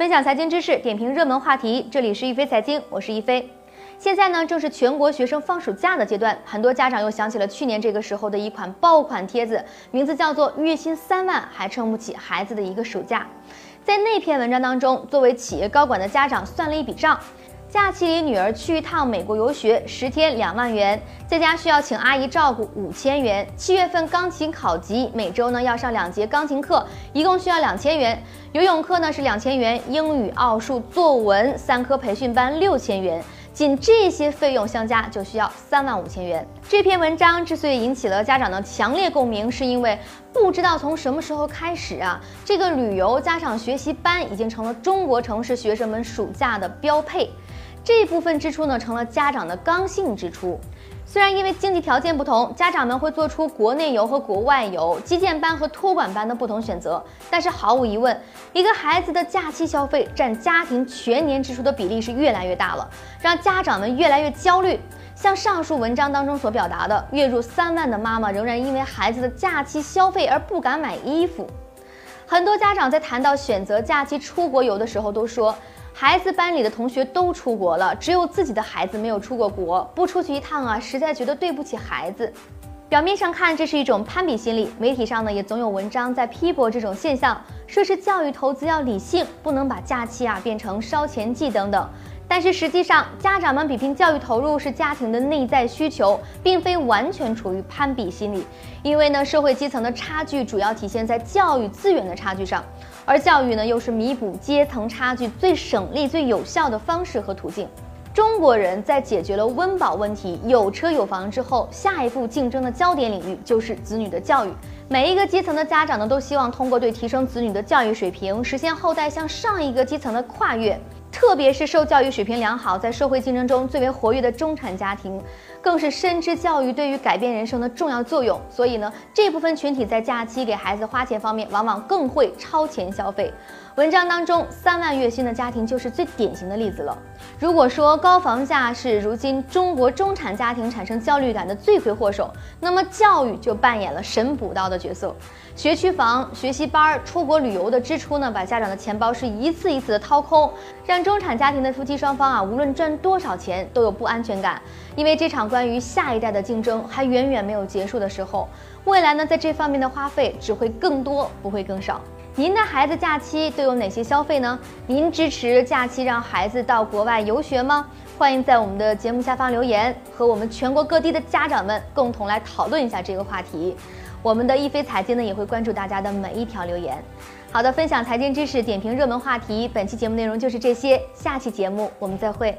分享财经知识，点评热门话题。这里是一飞财经，我是一飞。现在呢，正是全国学生放暑假的阶段，很多家长又想起了去年这个时候的一款爆款帖子，名字叫做“月薪三万还撑不起孩子的一个暑假”。在那篇文章当中，作为企业高管的家长算了一笔账。假期里，女儿去一趟美国游学，十天两万元，在家需要请阿姨照顾五千元。七月份钢琴考级，每周呢要上两节钢琴课，一共需要两千元。游泳课呢是两千元，英语、奥数、作文三科培训班六千元。仅这些费用相加就需要三万五千元。这篇文章之所以引起了家长的强烈共鸣，是因为不知道从什么时候开始啊，这个旅游加上学习班已经成了中国城市学生们暑假的标配。这部分支出呢，成了家长的刚性支出。虽然因为经济条件不同，家长们会做出国内游和国外游、基建班和托管班的不同选择，但是毫无疑问，一个孩子的假期消费占家庭全年支出的比例是越来越大了，让家长们越来越焦虑。像上述文章当中所表达的，月入三万的妈妈仍然因为孩子的假期消费而不敢买衣服。很多家长在谈到选择假期出国游的时候，都说。孩子班里的同学都出国了，只有自己的孩子没有出过国，不出去一趟啊，实在觉得对不起孩子。表面上看，这是一种攀比心理，媒体上呢也总有文章在批驳这种现象，说是教育投资要理性，不能把假期啊变成烧钱季等等。但是实际上，家长们比拼教育投入是家庭的内在需求，并非完全处于攀比心理。因为呢，社会基层的差距主要体现在教育资源的差距上，而教育呢又是弥补阶层差距最省力、最有效的方式和途径。中国人在解决了温饱问题、有车有房之后，下一步竞争的焦点领域就是子女的教育。每一个阶层的家长呢，都希望通过对提升子女的教育水平，实现后代向上一个阶层的跨越。特别是受教育水平良好，在社会竞争中最为活跃的中产家庭，更是深知教育对于改变人生的重要作用。所以呢，这部分群体在假期给孩子花钱方面，往往更会超前消费。文章当中，三万月薪的家庭就是最典型的例子了。如果说高房价是如今中国中产家庭产生焦虑感的罪魁祸首，那么教育就扮演了神补刀的角色。学区房、学习班、出国旅游的支出呢，把家长的钱包是一次一次的掏空，让中产家庭的夫妻双方啊，无论赚多少钱都有不安全感。因为这场关于下一代的竞争还远远没有结束的时候，未来呢，在这方面的花费只会更多，不会更少。您的孩子假期都有哪些消费呢？您支持假期让孩子到国外游学吗？欢迎在我们的节目下方留言，和我们全国各地的家长们共同来讨论一下这个话题。我们的一飞财经呢也会关注大家的每一条留言。好的，分享财经知识，点评热门话题。本期节目内容就是这些，下期节目我们再会。